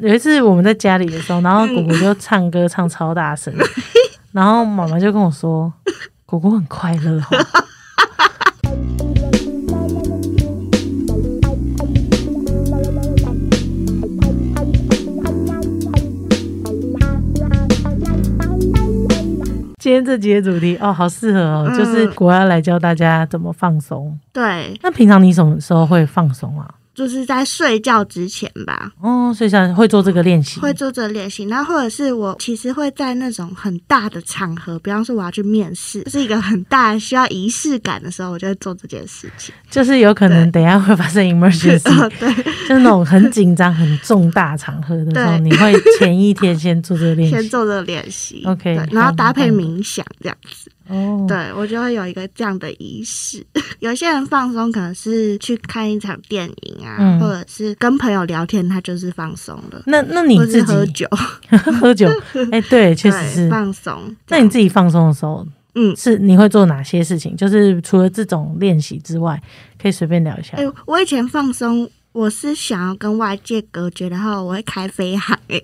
有一次我们在家里的时候，然后果果就唱歌唱超大声，然后妈妈就跟我说，果果很快乐哦。今天这集的主题哦，好适合哦，就是果要来教大家怎么放松。对，那平常你什么时候会放松啊？就是在睡觉之前吧，哦，睡觉会做这个练习，会做这个练习。然后或者是我其实会在那种很大的场合，比方说我要去面试，是一个很大需要仪式感的时候，我就会做这件事情。就是有可能等一下会发生 emergency，对，就是那种很紧张、很重大场合的时候，你会前一天先做这个练习。先做这个练习 OK，然后搭配冥想这样子。哦，对我就会有一个这样的仪式。有些人放松可能是去看一场电影啊，嗯或者是跟朋友聊天，他就是放松了。那那你或自己是喝酒，喝酒？哎，对，确实是。放松。那你自己放松的时候，嗯，是你会做哪些事情？就是除了这种练习之外，可以随便聊一下哎、。我以前放松，我是想要跟外界隔绝，然后我会开飞航、哎，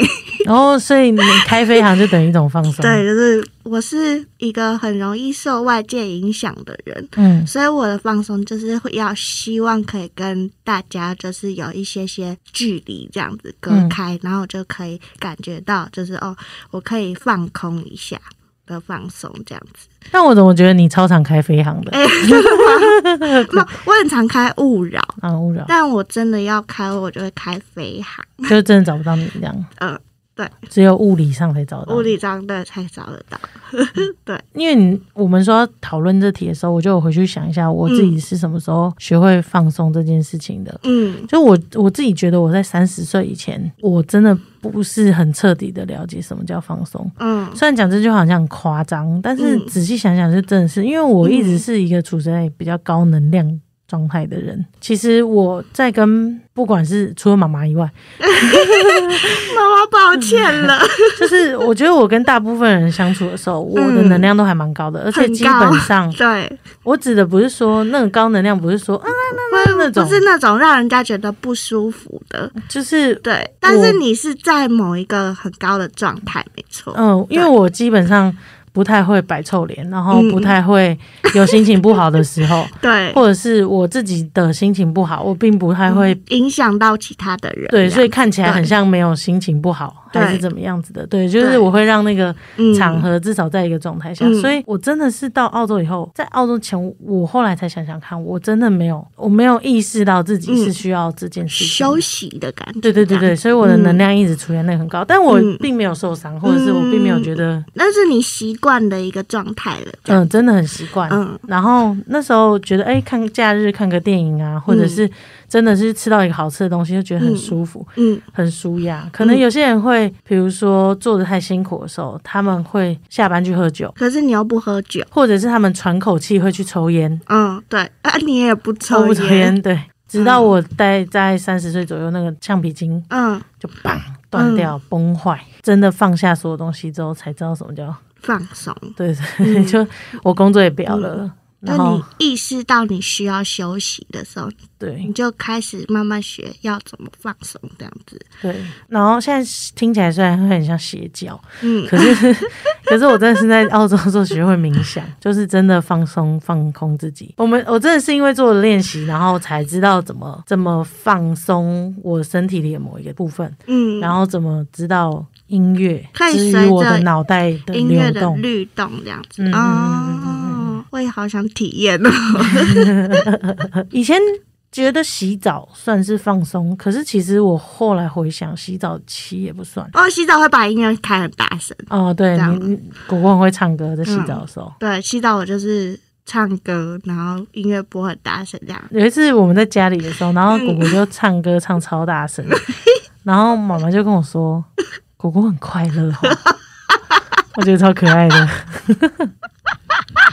然后，所以你开飞航就等于一种放松。对，，就是我是一个很容易受外界影响的人。嗯所以我的放松就是会要希望可以跟大家就是有一些些距离这样子隔嗯开，然后我就可以感觉到就是哦，我可以放空一下的放松这样子。但我怎么觉得你超常开飞航的？哎、真的吗？那我很常开勿扰，啊，勿扰，但我真的要开，我就会开飞航。就真的找不到你这样。嗯，对，只有物理上才找到物。理上对才找得到。对，因为你我们说讨论这题的时候，我就回去想一下，我自己是什么时候学会放松这件事情的。嗯就我我自己觉得，我在三十岁以前，我真的不是很彻底的了解什么叫放松。嗯虽然讲这句话好像很夸张，但是嗯仔细想想，就真的是因为我一直是一个处在比较高能量状态的人。其实我在跟不管是除了妈妈以外，妈妈抱歉了，就是我觉得我跟大部分人相处的时候，我的能量都还蛮高的，而且基本上对，我指的不是说那个高能量，不是说啊，那种不是那种让人家觉得不舒服的。就是对，但是你是在某一个很高的状态，没错。嗯，因为我基本上不太会摆臭脸，然后嗯不太会有心情不好的时候，对，或者是我自己的心情不好，我并不太会。影响到其他的人。对，所以看起来很像没有心情不好，对还是怎么样子的？对，就是我会让那个嗯场合至少在一个状态下，嗯所以我真的是到澳洲以后，在澳洲前，我后来才想想看，我真的没有，我没有意识到自己是需要这件事情的休息的感觉。对对对对，所以我的能量一直处在那个很高，但我嗯并没有受伤，或者是我并没有觉得，那是你习惯的一个状态了。嗯，真的很习惯。嗯然后那时候觉得，哎，看假日看个电影啊，或者是真的是吃到一个好吃的东西，就觉得很舒服、嗯很舒压。可能有些人会，比如说做的太辛苦的时候，他们会下班去喝酒，可是你又不喝酒。或者是他们喘口气会去抽烟，嗯，对啊，你也不抽抽不抽烟？对。直到我待在三十岁左右，那个橡皮筋嗯，就砰断掉、崩坏，真的放下所有东西之后，才知道什么叫放松。对对，就我工作也不要了，当你意识到你需要休息的时候，对你就开始慢慢学要怎么放松，这样子。对，然后现在听起来虽然会很像邪教，嗯可是 可是我真的是在澳洲之后学会冥想，就是真的放松放空自己。我们我真的是因为做了练习，然后才知道怎么怎么放松我身体里的某一个部分，嗯，然后怎么知道音乐可以至随着于我的脑袋的音乐的。律动这样子。嗯我也好想体验哦。以前觉得洗澡算是放松，可是其实我后来回想，洗澡期也不算。我洗澡会把音乐开很大声。哦，对你，你果果很会唱歌，在洗澡的时候。对，洗澡我就是唱歌，然后音乐播很大声这样。有一次我们在家里的时候，然后果果就唱歌唱超大声，然后妈妈就跟我说，果果很快乐哦，我觉得超可爱的。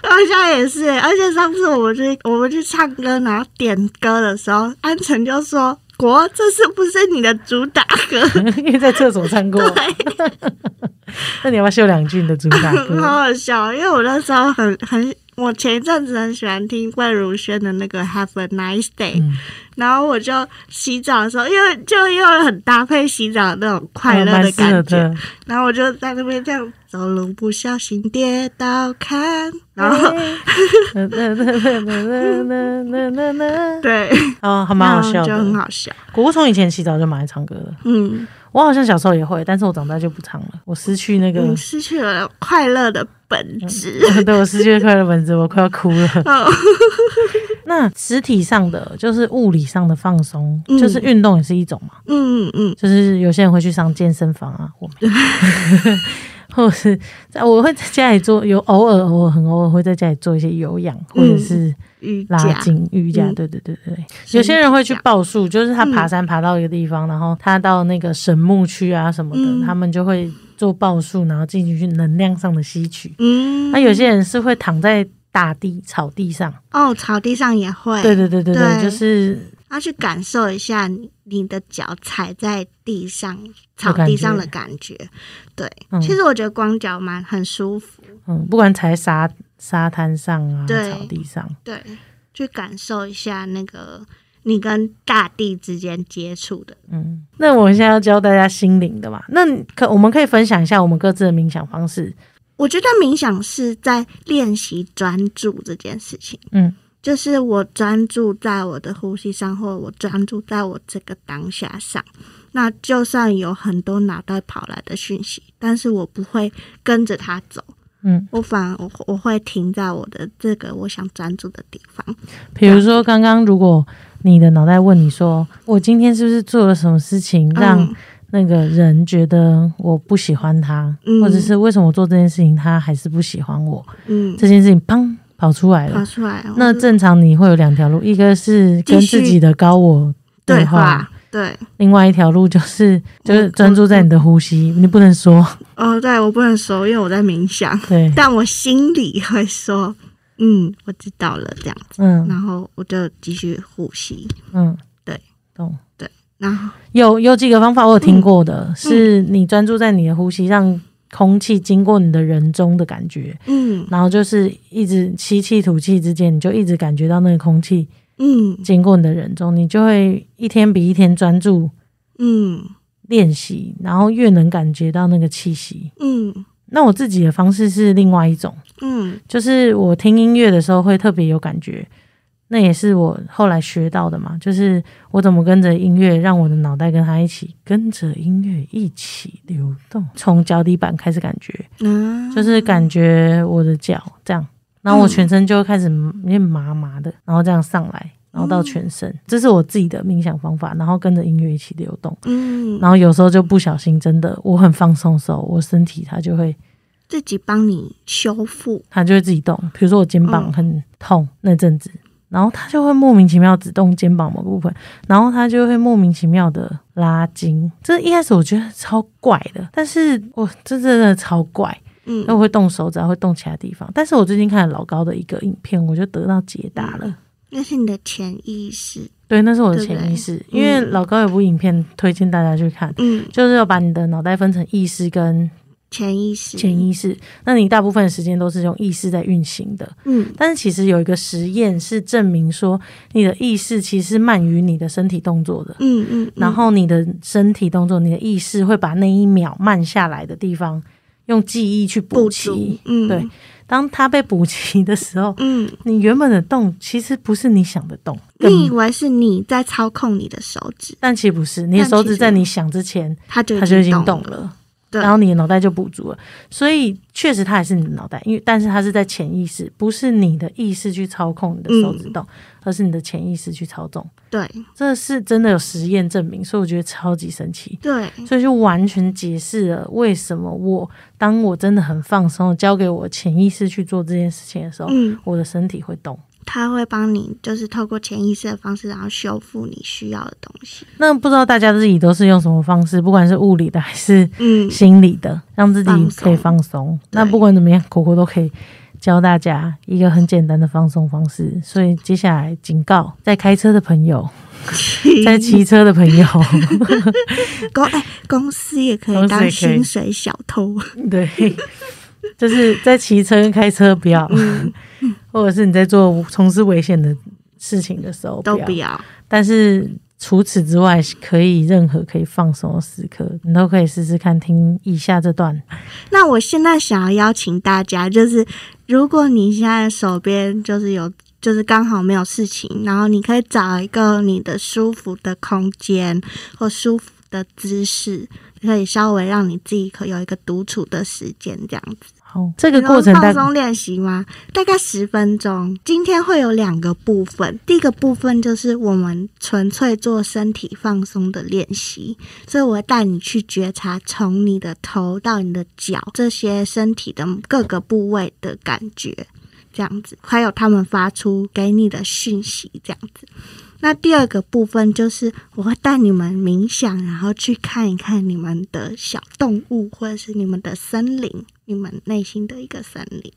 我现在也是，而且上次我们去我们去唱歌，然后点歌的时候，安晨就说：“国，这是不是你的主打歌 因为在厕所唱过，那你要不要秀两句你的主打？”很歌？好笑，因为我那时候很很，我前一阵子很喜欢听魏如萱的那个《Have a Nice Day》，嗯然后我就洗澡的时候，因为就又很搭配洗澡那种快乐的感觉，然后我就在那边这样走路，不小心跌倒，看，然后，对，哦，还蛮好笑的，就很好笑。果果从以前洗澡就蛮爱唱歌的，嗯。我好像小时候也会，但是我长大就不唱了。我失去那个，失去了快乐的本质、对，我失去了快乐本质，我快要哭了。那实体上的就是物理上的放松，嗯。就是运动也是一种嘛。嗯嗯嗯。就是有些人会去上健身房啊，我没有，或者是在我会在家里做，有偶尔偶尔很偶尔会在家里做一些有氧或者是拉伽，筋瑜伽。嗯。对对对对。有些人会去报数，就是他爬山爬到一个地方，然后他到那个神木区啊什么的，嗯。他们就会做报数，然后进行去能量上的吸取。嗯，那有些人是会躺在大地草地上，哦，草地上也会，对对对对对，对。就是要去感受一下你你的脚踩在地上草地上的感觉。对，嗯。其实我觉得光脚蛮很舒服，嗯，不管踩沙沙滩上啊，对。草地上，对，去感受一下那个你跟大地之间接触的。嗯，那我现在要教大家心灵的嘛，那可我们可以分享一下我们各自的冥想方式。我觉得冥想是在练习专注这件事情。嗯，就是我专注在我的呼吸上，或者我专注在我这个当下上。那就算有很多脑袋跑来的讯息，但是我不会跟着它走，嗯，我反而我我会停在我的这个我想专注的地方。比如说刚刚如果你的脑袋问你说，我今天是不是做了什么事情让嗯那个人觉得我不喜欢他，嗯。或者是为什么我做这件事情他还是不喜欢我，嗯，这件事情砰跑出来了。跑出来，那正常你会有两条路，一个是跟自己的高我对话，对，另外一条路就是就是嗯专注在你的呼吸，你不能说。哦，对我不能说，因为我在冥想，对，但我心里会说，嗯，我知道了，这样子，嗯。然后我就继续呼吸，嗯，对，懂。然后。有有几个方法我有听过的，嗯。是你专注在你的呼吸，让空气经过你的人中的感觉，嗯。然后就是一直吸气吐气之间，你就一直感觉到那个空气嗯。经过你的人中，你就会一天比一天专注嗯。练习，然后越能感觉到那个气息。嗯。那我自己的方式是另外一种，嗯。就是我听音乐的时候会特别有感觉，那也是我后来学到的嘛，就是我怎么跟着音乐，让我的脑袋跟它一起跟着音乐一起流动，从脚底板开始感觉，嗯，就是感觉我的脚这样，然后我全身就会开始有点麻麻的，然后这样上来。然后到全身，这是我自己的冥想方法，然后跟着音乐一起流动。嗯，然后有时候就不小心，真的我很放松的时候，我身体它就会自己帮你修复，它就会自己动。比如说我肩膀嗯很痛那阵子，然后他就会莫名其妙只动肩膀某个部分，然后他就会莫名其妙的拉筋。这一开始我觉得超怪的，但是我这真的超怪，嗯那我会动手指，还会动其他地方。但是我最近看了老高的一个影片，我就得到解答了。那是你的潜意识，对，那是我的潜意识，因为老高有部影片推荐大家去看。嗯，就是要把你的脑袋分成意识跟潜意识，潜意识，那你大部分的时间都是用意识在运行的。嗯。但是其实有一个实验是证明说，你的意识其实慢于你的身体动作的。嗯嗯，嗯。然后你的身体动作，你的意识会把那一秒慢下来的地方，用记忆去补补齐。，嗯，对，当它被补齐的时候，嗯，你原本的动其实不是你想的动，你以为是你在操控你的手指，但其实不是，你的手指在你想之前，它就它就已经动动了。对，然后你的脑袋就补足了。所以确实它还是你的脑袋，因为但是它是在潜意识，不是你的意识去操控你的手指动，而是你的潜意识去操纵。对这是真的有实验证明，所以我觉得超级神奇。对，所以就完全解释了为什么我当我真的很放松，交给我潜意识去做这件事情的时候，嗯，我的身体会动。它会帮你，就是透过潜意识的方式，然后修复你需要的东西。那不知道大家自己都是用什么方式，不管是物理的还是嗯，心理的，让自己可以放松。那不管怎么样，果果都可以教大家一个很简单的放松方式。所以接下来警告，在开车的朋友，在骑车的朋友，公哎、公司也可以当薪水小偷。对，就是在骑车跟开车不要，嗯或者是你在做从事危险的事情的时候。都不要。但是除此之外，可以任何可以放松的时刻，你都可以试试看。听以下这段，那我现在想要邀请大家，就是如果你现在手边就是有，就是刚好没有事情，然后你可以找一个你的舒服的空间或舒服的姿势，可以稍微让你自己可有一个独处的时间，这样子。好，这个过程放松练习吗？大概十分钟。今天会有两个部分，第一个部分就是我们纯粹做身体放松的练习，所以我会带你去觉察从你的头到你的脚这些身体的各个部位的感觉，这样子，还有他们发出给你的讯息，这样子。那第二个部分就是我会带你们冥想，然后去看一看你们的小动物，或者是你们的森林，你们内心的一个森林，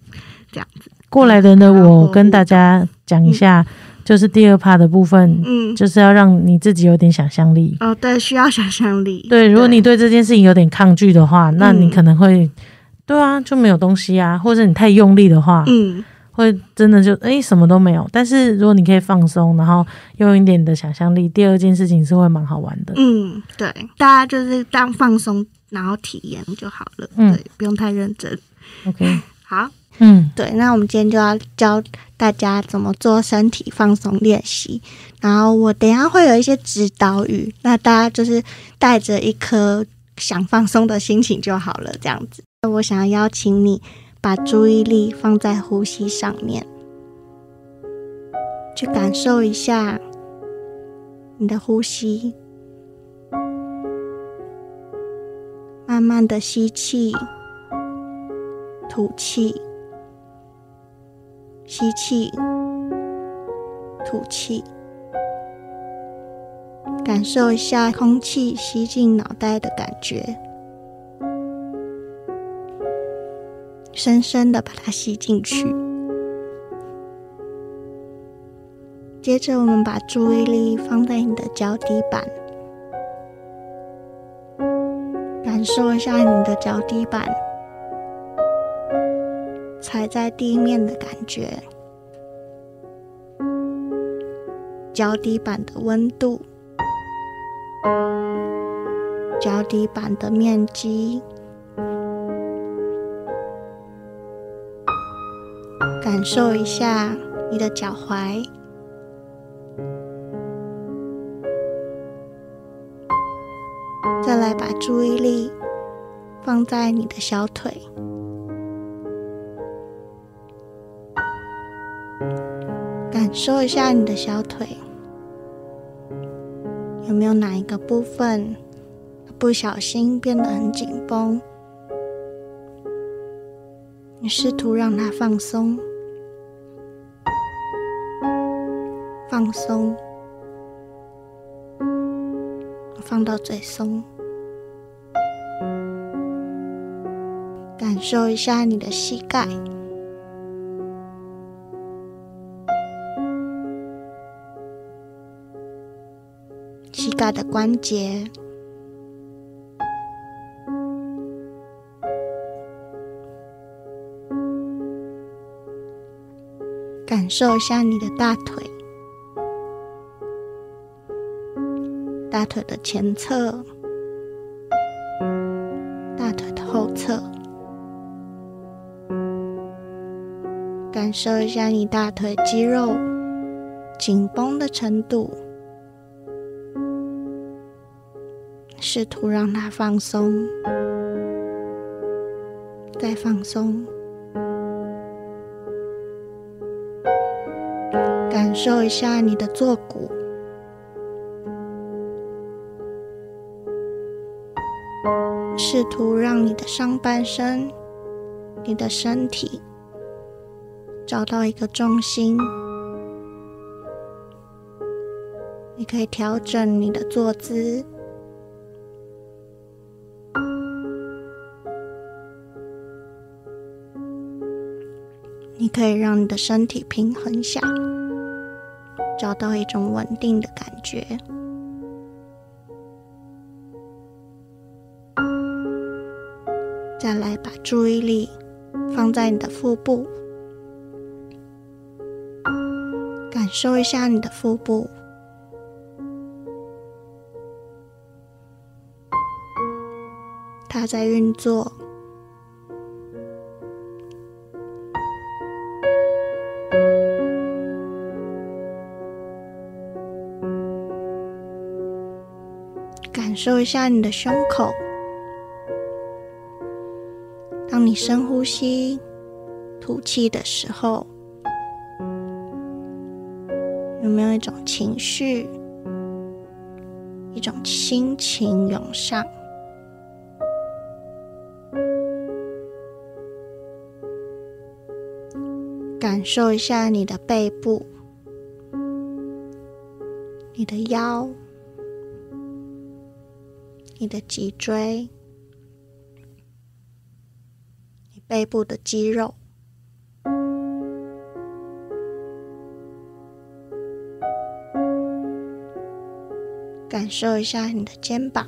这样子。过来人的然后我跟大家讲一下，就是第二 part 的部分，嗯，就是要让你自己有点想象力。哦，对，需要想象力。对，如果你对这件事情有点抗拒的话，那你嗯可能会，对啊，就没有东西啊，或者你太用力的话，嗯会真的就诶什么都没有。但是如果你可以放松，然后用一点你的想象力，第二件事情是会蛮好玩的。嗯，对，大家就是当放松，然后体验就好了，嗯对，不用太认真。OK，好，嗯，对，那我们今天就要教大家怎么做身体放松练习，然后我等一下会有一些指导语，那大家就是带着一颗想放松的心情就好了，这样子。我想要邀请你把注意力放在呼吸上面，去感受一下你的呼吸，慢慢的吸气，吐气。吸气，吐气，感受一下空气吸进脑袋的感觉，深深的把它吸进去。接着，我们把注意力放在你的脚底板，感受一下你的脚底板。踩在地面的感觉，脚底板的温度，脚底板的面积，感受一下你的脚踝，再来把注意力放在你的小腿。感受一下你的小腿，有没有哪一个部分不小心变得很紧绷？你试图让它放松，放松，放到最松，感受一下你的膝盖。膝盖的关节，感受一下你的大腿，大腿的前侧，大腿的后侧，感受一下你大腿肌肉紧绷的程度。试图让它放松，再放松，感受一下你的坐骨，试图让你的上半身、你的身体找到一个重心。你可以调整你的坐姿。你可以让你的身体平衡下，找到一种稳定的感觉。把注意力放在你的腹部，感受一下你的腹部，它在运作。感受一下你的胸口，你深呼吸、吐气的时候。有没有一种情绪、一种心情涌上？感受一下你的背部、你的腰、你的脊椎、背部的肌肉。感受一下你的肩膀，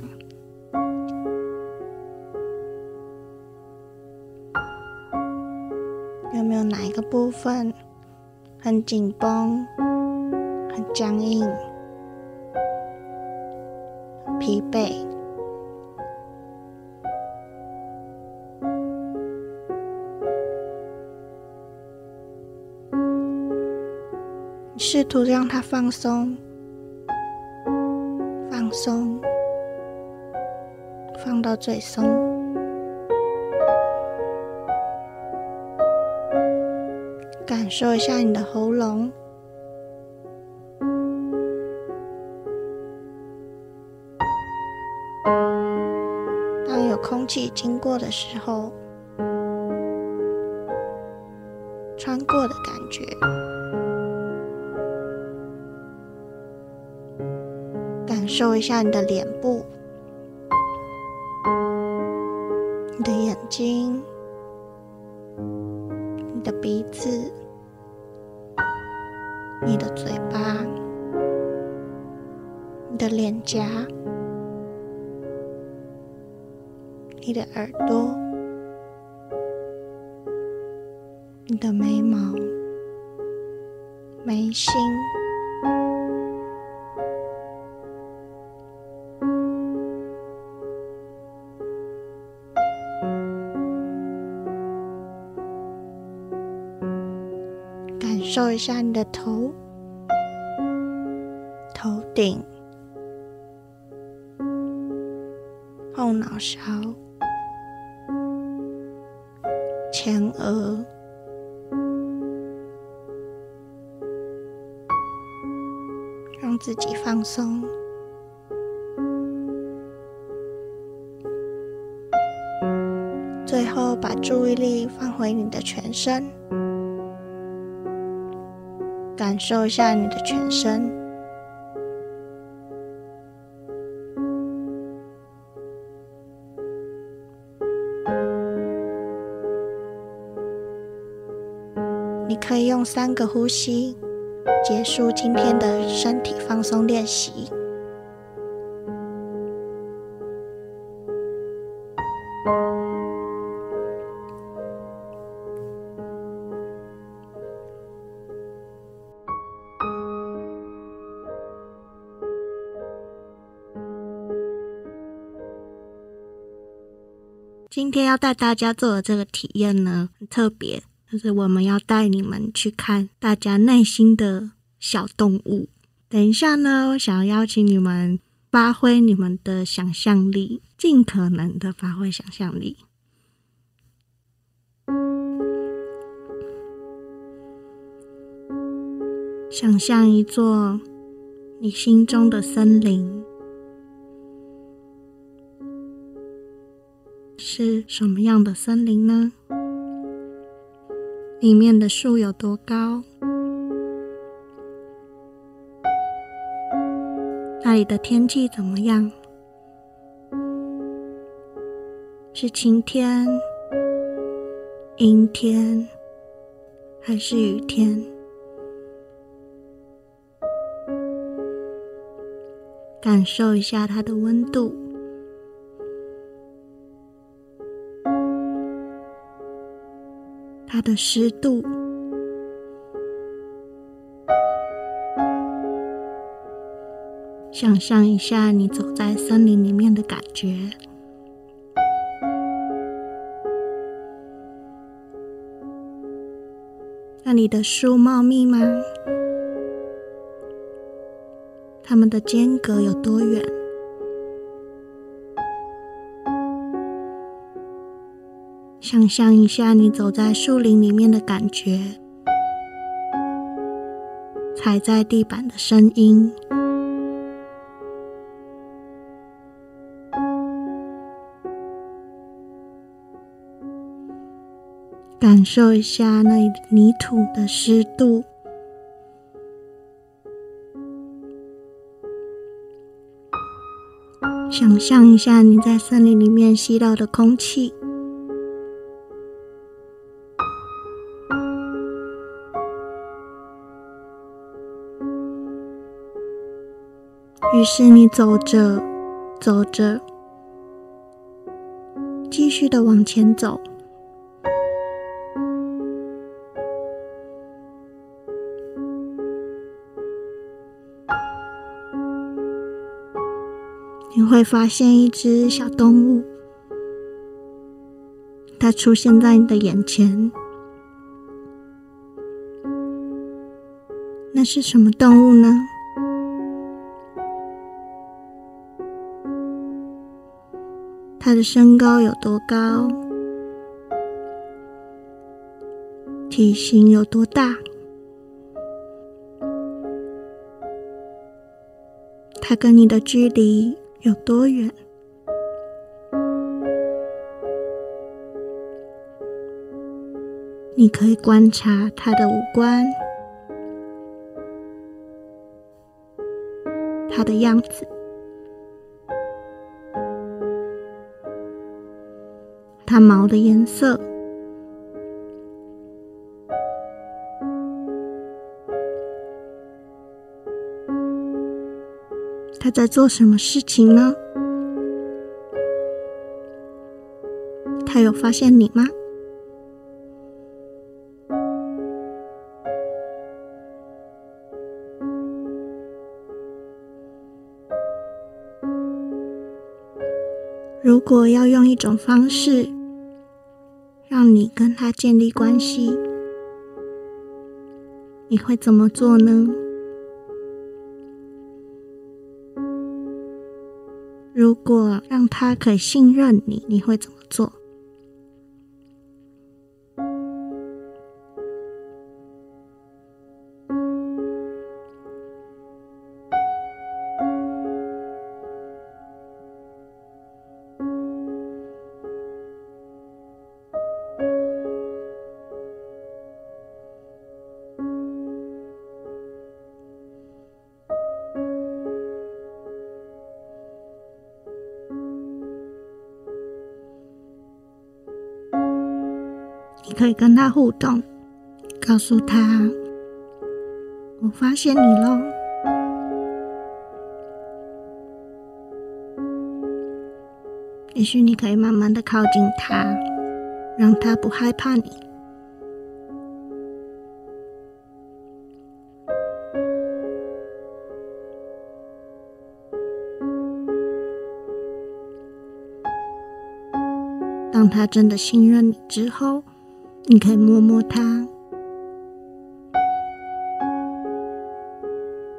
有没有哪一个部分很紧绷、很僵硬、疲惫？试图让它放松。放松，放到最松。感受一下你的喉咙，当有空气经过的时候，穿过的感觉。受一下你的脸部、你的眼睛、你的鼻子、你的嘴巴、你的脸颊、你的耳朵、你的眉毛、眉心。做一下你的头、头顶、后脑勺、前额，让自己放松。最后，把注意力放回你的全身。感受一下你的全身，你可以用三个呼吸结束今天的身体放松练习。带大家做的这个体验呢，很特别，就是我们要带你们去看大家内心的小动物。等一下呢，我想要邀请你们发挥你们的想象力，尽可能的发挥想象力，想象一座你心中的森林。是什么样的森林呢？里面的树有多高？那里的天气怎么样？是晴天、阴天还是雨天？感受一下它的温度。的湿度。想象一下你走在森林里面的感觉。那里的树茂密吗？它们的间隔有多远？想象一下你走在树林里面的感觉，踩在地板的声音。感受一下那泥土的湿度，想象一下你在森林里面吸到的空气，于是你走着走着，继续的往前走。你会发现一只小动物，它出现在你的眼前。那是什么动物呢？的身高有多高？体型有多大？他跟你的距离？有多远？你可以观察他的五官，他的样子，它毛的颜色。他在做什么事情呢？他有发现你吗？如果要用一种方式你跟他建立关系，你会怎么做呢？如果让他可信任你，你会怎么做？可以跟他互动，告诉他：“我发现你喽。”也许你可以慢慢的靠近他，让他不害怕你。当他真的信任你之后。你可以摸摸它，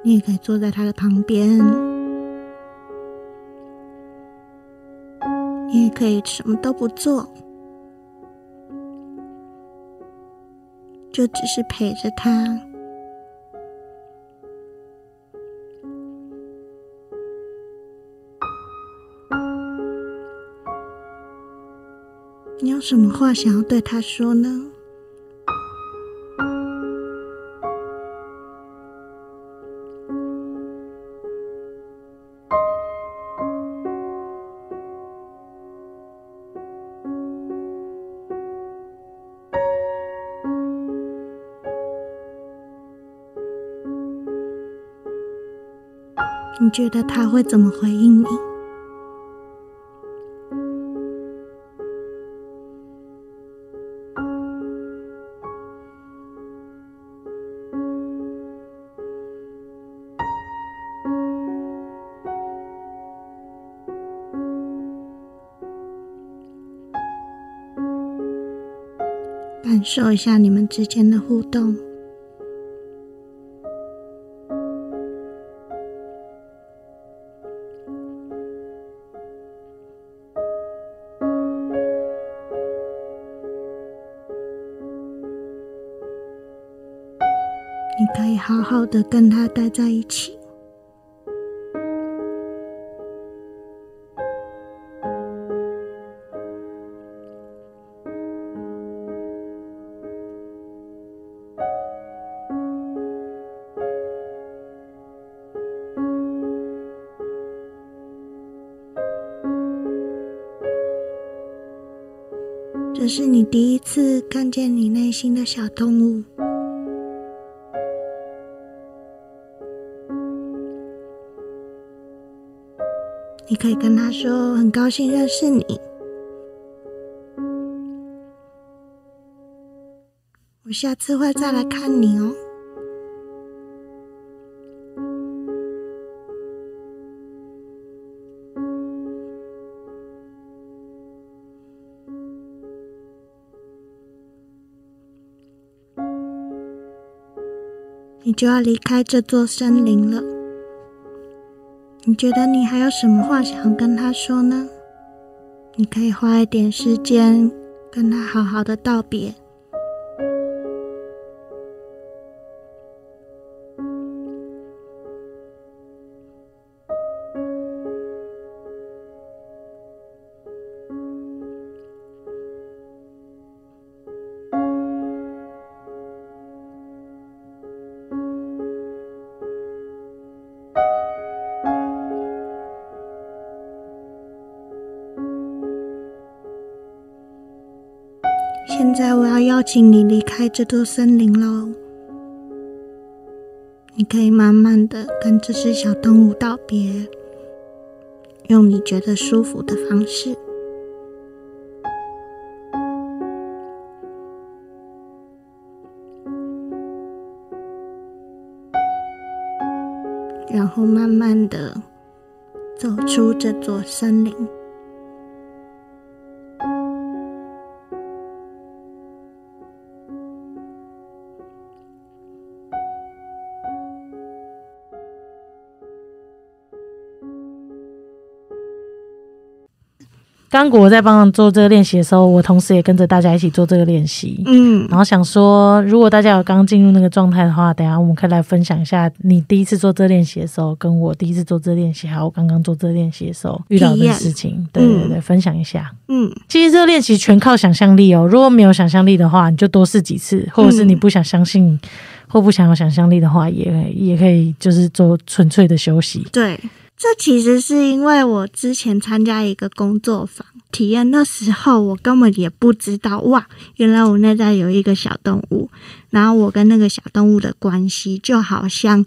你也可以坐在它的旁边，你也可以什么都不做，就只是陪着它。什么话想要对他说呢？你觉得他会怎么回应你？受一下你们之间的互动。你可以好好的跟他待在一起。是你第一次看见你内心的小动物。你可以跟他说：“很高兴认识你，我下次会再来看你哦。”就要离开这座森林了。你觉得你还有什么话想跟他说呢？你可以花一点时间跟他好好的道别。现在我要邀请你离开这座森林喽。你可以慢慢的跟这只小动物道别，用你觉得舒服的方式。然后慢慢的走出这座森林。刚果在帮忙做这个练习的时候，我同时也跟着大家一起做这个练习。嗯然后想说，如果大家有刚进入那个状态的话，等一下我们可以来分享一下你第一次做这个练习的时候，跟我第一次做这个练习，还有我刚刚做这个练习的时候遇到的事情。对对对，分享一下。嗯其实这个练习全靠想象力哦，如果没有想象力的话，你就多试几次，或者是你不想相信、或不想有想象力的话，也也可以就是做纯粹的休息。对，这其实是因为我之前参加一个工作坊体验，那时候我根本也不知道哇，原来我内在有一个小动物，然后我跟那个小动物的关系就好像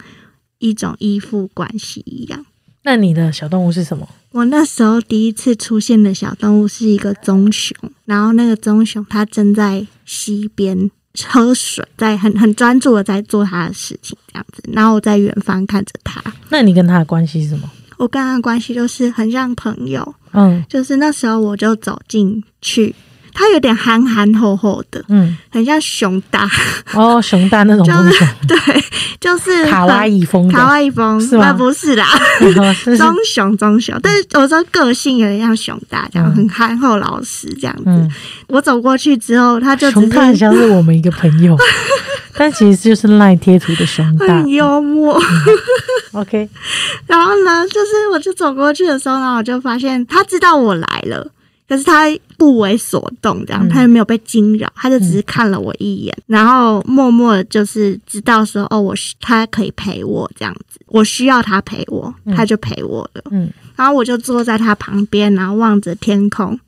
一种依附关系一样。那你的小动物是什么？我那时候第一次出现的小动物是一个棕熊，然后那个棕熊它正在溪边喝水，在很很专注的在做它的事情，这样子，然后我在远方看着它。那你跟它的关系是什么？我跟他的关系就是很像朋友，嗯。就是那时候我就走进去，它有点憨憨厚厚的，嗯，很像熊大，哦，熊大那种 就是 对，就是卡哇伊风，卡哇伊风，是吗？那不是啦，棕熊棕熊，但是我说个性有点像熊大这样，嗯。很憨厚老实这样子。嗯，我走过去之后，他就只熊大很像是我们一个朋友，但其实就是赖贴图的熊大。很。幽默。OK，然后呢，就是我就走过去的时候呢，我就发现他知道我来了，可是他不为所动，这样嗯。他也没有被惊扰，他就只是看了我一眼，然后默默的就是知道说，哦，我需他可以陪我这样子，我需要他陪我，嗯。他就陪我了。嗯，然后我就坐在他旁边，然后望着天空，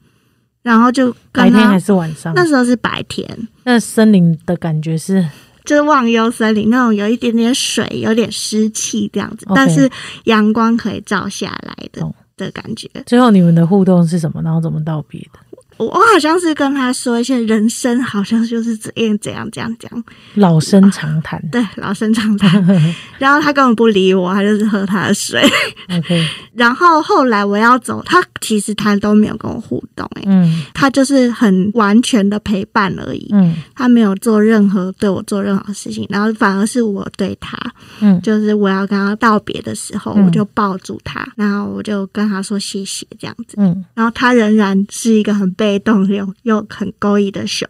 然后就跟白天还。是晚上？那时候是白天，那森林的感觉是？就是忘忧森林那种有一点点水、有点湿气这样子但是阳光可以照下来的。懂的感觉。最后你们的互动是什么？然后怎么道别的？我我好像是跟他说一些人生好像就是怎样怎样怎样讲，老生常谈。对，老生常谈。然后他根本不理我，他就是喝他的水。OK，然后后来我要走，他其实他都没有跟我互动、欸，嗯。他就是很完全的陪伴而已，嗯。他没有做任何对我做任何事情，然后反而是我对他，嗯。就是我要跟他道别的时候，嗯。我就抱住他，然后我就跟他说谢谢这样子，嗯，然后他仍然是一个很被动又又很勾引的熊，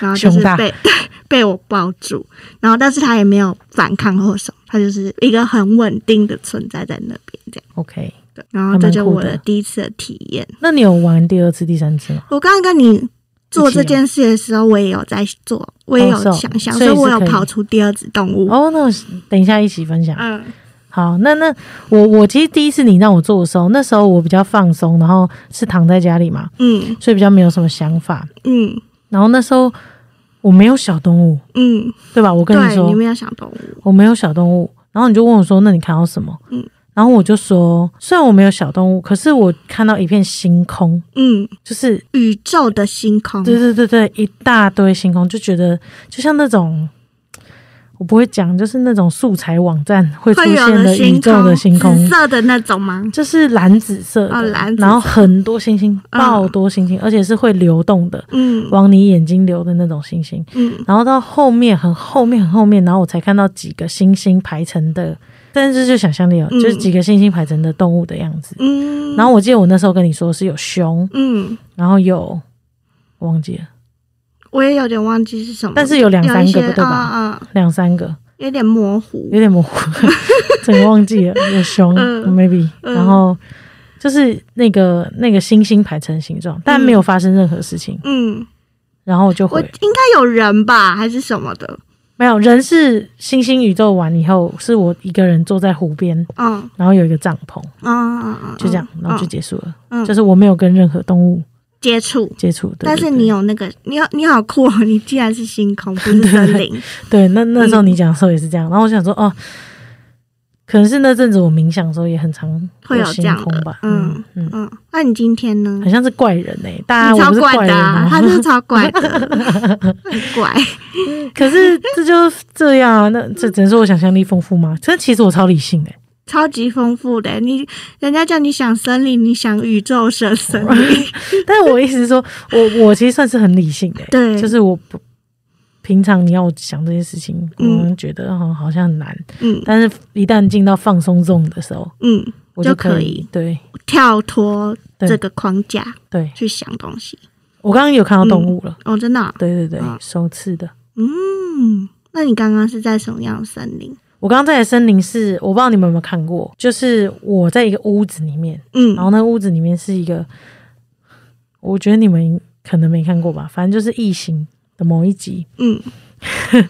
然后就是被 被我抱住，然后但是他也没有反抗或什么，他就是一个很稳定的存在在那边这样。OK。对，然后这就我还蛮酷的的第一次的体验。那你有玩第二次、第三次吗？我刚刚跟你做这件事的时候，我也有在做，我也有想象，所以所以我有跑出第二只动物。哦，那我等一下一起分享。嗯好，那那我我其实第一次你让我做的时候，那时候我比较放松，然后是躺在家里嘛，嗯所以比较没有什么想法。嗯然后那时候我没有小动物，嗯，对吧？我跟你，说你没有小动物。我没有小动物，然后你就问我说：“那你看到什么？”嗯然后我就说：“虽然我没有小动物，可是我看到一片星空，嗯，就是宇宙的星空。对对对对，一大堆星空，就觉得就像那种。”我不会讲，就是那种素材网站会出现的宇宙的星空，紫色的那种吗？就是蓝紫色的，哦蓝色。然后很多星星，嗯。爆多星星，而且是会流动的，嗯。往你眼睛流的那种星星。嗯。然后到后面很后面很后面，然后我才看到几个星星排成的，但是就想象力哦，嗯。就是几个星星排成的动物的样子。嗯，然后我记得我那时候跟你说是有熊，嗯，然后有忘记了，我也有点忘记是什么，但是有两三个对吧？嗯嗯，两三个，有点模糊有。点模糊，整个忘记了。有熊、嗯 maybe，嗯然后就是那个那个星星排成形状，但没有发生任何事情。嗯，然后就回我应该有人吧，还是什么的？没有人是星星宇宙完以后，是我一个人坐在湖边，嗯然后有一个帐篷，嗯嗯嗯，就这样，嗯然后就结束了。嗯就是我没有跟任何动物接触。接触，对但是你有那个，你好你好酷哦！你既然是星空，不是森林。对那那时候嗯你讲的时候也是这样，然后我想说哦，可能是那阵子我冥想的时候也很常会有星这样的空吧，嗯嗯嗯，嗯，那你今天呢？好像是怪人哎、大家超怪的啊，哦他就是超怪的，怪。可是这就这样啊，那这只能说我想象力丰富吗？这其实我超理性的、超级丰富的，你人家叫你想森林，你想宇宙神森林，但是我意思是说，我我其实算是很理性的、对。就是我不平常你要我想这些事情，嗯。我觉得好好像很难，嗯。但是一旦进到放松 zone 的时候，嗯，我就可可以对。跳脱对这个框架对，去想东西。我刚刚有看到动物了，哦，真的啊、对对对嗯，首次的。嗯，那你刚刚是在什么样的森林？我刚刚在的森林是，我不知道你们有没有看过，就是我在一个屋子里面，嗯。然后那屋子里面是一个，我觉得你们可能没看过吧，反正就是异形的某一集，嗯。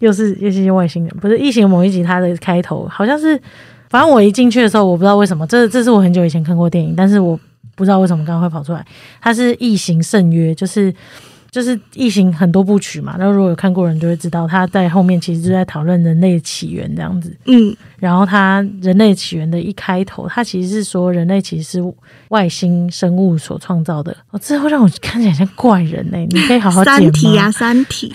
又是又是一些外星人，不是异形某一集，它的开头好像是，反正我一进去的时候，我不知道为什么，这这是我很久以前看过电影，但是我不知道为什么刚刚会跑出来，它是异形圣约，就是。就是异形很多部曲嘛，那如果有看过人就会知道，他在后面其实就在讨论人类的起源这样子。嗯然后他人类起源的一开头，他其实是说人类其实是外星生物所创造的。哦，这会让我看起来像怪人呢、你可以好好解吗？三体啊，三体。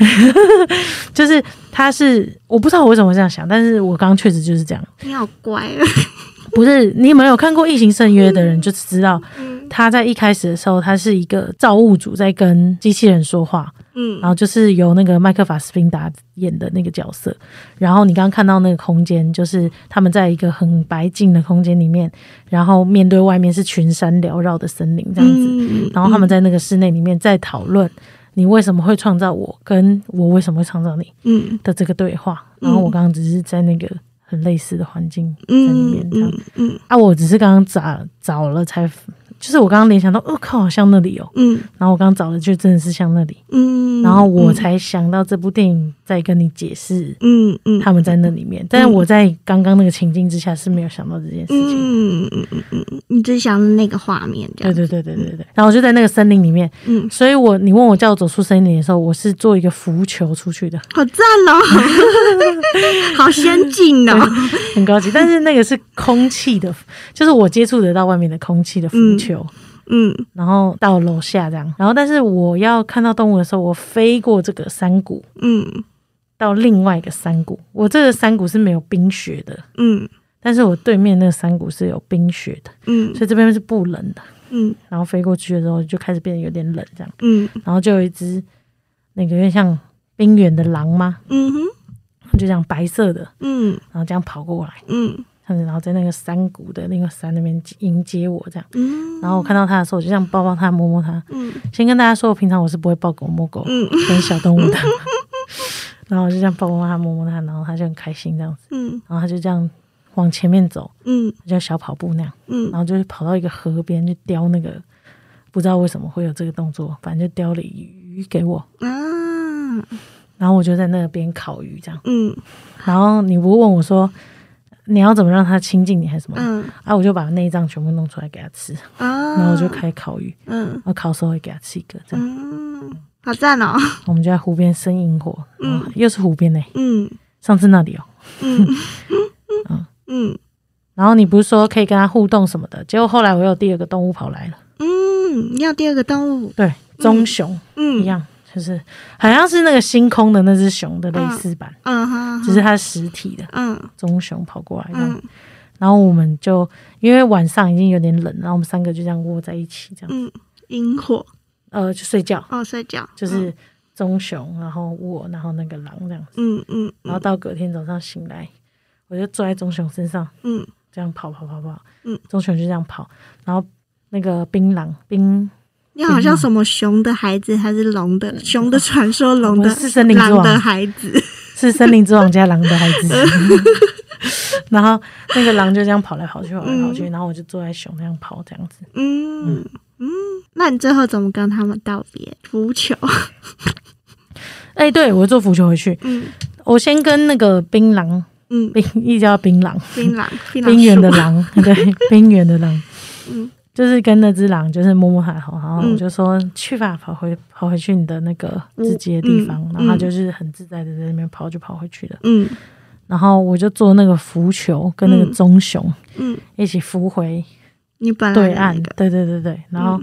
就是他是我不知道我为什么会这样想，但是我刚刚确实就是这样。你好怪啊！不是你有没有看过《异形圣约》的人就知道，嗯他在一开始的时候，他是一个造物主在跟机器人说话，嗯然后就是由那个麦克法斯宾达演的那个角色。然后你刚刚看到那个空间，就是他们在一个很白净的空间里面，然后面对外面是群山缭绕的森林这样子。嗯然后他们在那个室内里面在讨论你为什么会创造我，跟我为什么会创造你嗯的这个对话。嗯然后我刚刚只是在那个很类似的环境在里嗯面这样。嗯嗯啊，我只是刚刚找找了才，就是我刚刚联想到，哦靠，好像那里哦。嗯。然后我刚刚找的就真的是像那里，嗯，然后我才想到这部电影在跟你解释嗯嗯。他们在那里面，但是我在刚刚那个情境之下是没有想到这件事情。嗯嗯嗯嗯嗯，你只想那个画面这样。对对对对对对，然后我就在那个森林里面，嗯，所以我你问我叫我走出森林的时候，我是做一个浮球出去的，好赞哦，好先进哦。很高级。但是那个是空气的，就是我接触得到外面的空气的浮球，嗯。然后到楼下这样，然后但是我要看到动物的时候，我飞过这个山谷嗯。到另外一个山谷，我这个山谷是没有冰雪的，嗯。但是我对面那个山谷是有冰雪的，嗯。所以这边是不冷的。嗯。然后飞过去的时候就开始变得有点冷，这样，嗯。然后就有一只那个有点像冰原的狼吗，嗯哼。就这样白色的，嗯。然后这样跑过来，嗯然后在那个山谷的那个山那边迎接我这样。嗯然后我看到他的时候，我就这样抱抱他，摸摸他。嗯先跟大家说，我平常我是不会抱狗摸狗嗯跟小动物的。然后我就这样抱抱它，摸摸它，然后它就很开心这样子。嗯然后它就这样往前面走，嗯就小跑步那样。嗯然后就是跑到一个河边，去叼那个，不知道为什么会有这个动作，反正就叼了鱼给我。啊然后我就在那边烤鱼这样。嗯然后你不问我说你要怎么让它亲近你还是什么？嗯。啊，我就把内脏全部弄出来给它吃，啊，然后我就开烤鱼，嗯。我烤的时候会给它吃一个这样。嗯，好赞哦，我们就在湖边生萤火，嗯，又是湖边呢、嗯。上次那里哦。嗯。嗯。然后你不是说可以跟它互动什么的，结果后来我有第二个动物跑来了，嗯，你有第二个动物，对，棕熊、嗯。一嗯样，就是好像是那个星空的那只熊的类似版，嗯哼，只是它实体的嗯。棕熊跑过来这样。嗯。然后我们就因为晚上已经有点冷，然后我们三个就这样窝在一起，这样，嗯，萤火。呃，就睡觉，哦，睡觉。就是棕熊，然后我，然后那个狼这样子。嗯嗯然后到隔天早上醒来，我就坐在棕熊身上，嗯。这样跑跑跑跑，嗯，棕熊就这样跑，然后那个槟榔冰，你好像什么熊的孩子还是龙的熊的传说，龙的我是森林之王。狼的孩子，是森林之王加狼的孩子。然后那个狼就这样跑来跑去，跑来跑去，然后我就坐在熊那样跑，这样子。嗯嗯，那你最后怎么跟他们道别？浮球，哎、对我坐浮球回去，嗯。我先跟那个槟榔，嗯，槟一叫槟榔，槟榔，槟榔冰原的，狼，对，冰原的狼，嗯就是跟那只狼，就是摸摸它头，然后嗯。我就说、去吧，跑回跑回去你的那个自己的地方，嗯然后它就是很自在的在那边跑，就跑回去了。嗯。然后我就坐那个浮球，跟那个嗯棕熊嗯，一起浮回你本来对岸，对对对对，然后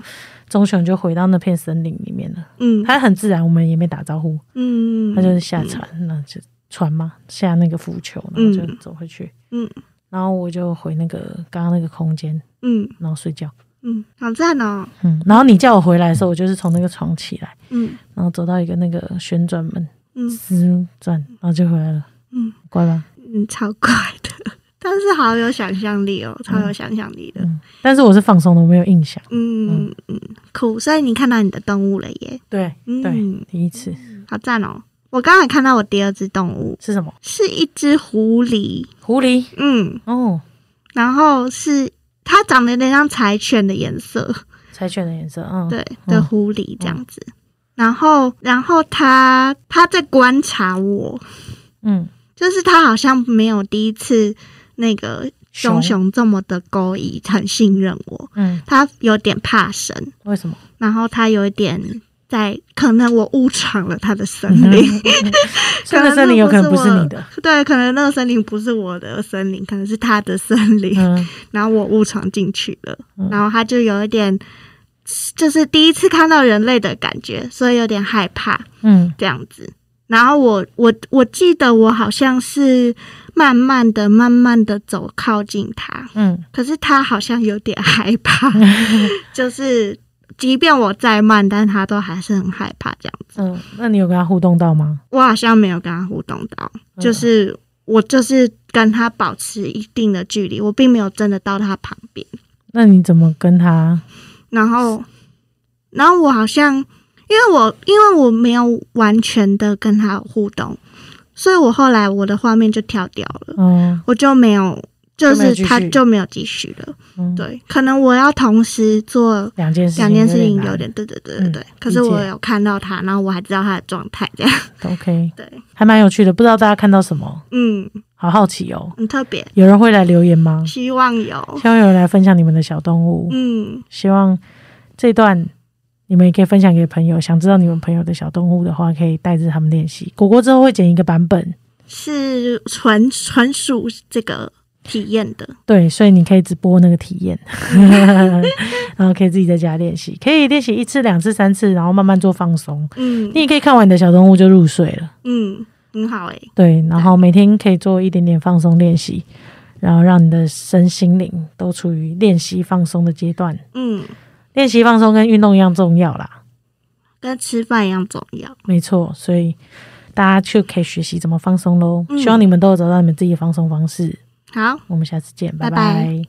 棕熊就回到那片森林里面了。嗯。它很自然，我们也没打招呼，嗯，它就是下船，那就船嘛，下那个浮球，然后就走回去。嗯然后我就回那个刚刚那个空间，嗯。然后睡觉。嗯，好赞哦，嗯，然后你叫我回来的时候，我就是从那个床起来，嗯。然后走到一个那个旋转门，嗯。滋转，然后就回来了。嗯。乖吧？嗯，超乖的，但是好有想象力哦，超有想象力的，嗯，但是我是放松的，我没有印象。嗯嗯，酷，所以你看到你的动物了耶，对嗯。对，第一次。好赞哦。我刚才看到我第二只动物。是什么？是一只狐狸，狐狸？嗯，哦，然后是它长得有点像柴犬的颜色，柴犬的颜色，嗯，对的狐狸这样子。然后，然后它它在观察我，嗯，就是它好像没有第一次那个熊熊。这么的勾引，很信任我。嗯，它有点怕生，为什么？然后它有一点在，可能我误闯了他的森林，可能森林有可能不是你的，对，可能那个森林不是我的森林，可能是他的森林。嗯。然后我误闯进去了，嗯。然后他就有一点，就是第一次看到人类的感觉，所以有点害怕嗯。这样子。然后我我我记得我好像是慢慢的、慢慢的走靠近他，嗯。可是他好像有点害怕，就是即便我再慢，但他都还是很害怕这样子。嗯，那你有跟他互动到吗？我好像没有跟他互动到，嗯就是我就是跟他保持一定的距离，我并没有真的到他旁边。那你怎么跟他？然后，然后我好像，因为我因为我没有完全的跟他互动，所以我后来我的画面就跳掉了，嗯我就没有，就是他就没有继续了。嗯，，对，可能我要同时做两件事情两件事情有点，对对对对对。嗯可是我有看到他，然后我还知道他的状态，这样。OK，对，还蛮有趣的，不知道大家看到什么，嗯，好好奇哦。很特别，有人会来留言吗？希望有，希望有人来分享你们的小动物，嗯。希望这段你们也可以分享给朋友。想知道你们朋友的小动物的话，可以带着他们练习。果果之后会剪一个版本，是纯纯属这个体验的。对，所以你可以直播那个体验，然后可以自己在家练习，可以练习一次、两次、三次，然后慢慢做放松。嗯你也可以看完你的小动物就入睡了。嗯，很好诶、对，然后每天可以做一点点放松练习，然后让你的身心灵都处于练习放松的阶段。嗯，练习放松跟运动一样重要啦，跟吃饭一样重要。没错，所以大家就可以学习怎么放松喽。嗯希望你们都有找到你们自己的放松方式。好。我们下次见拜拜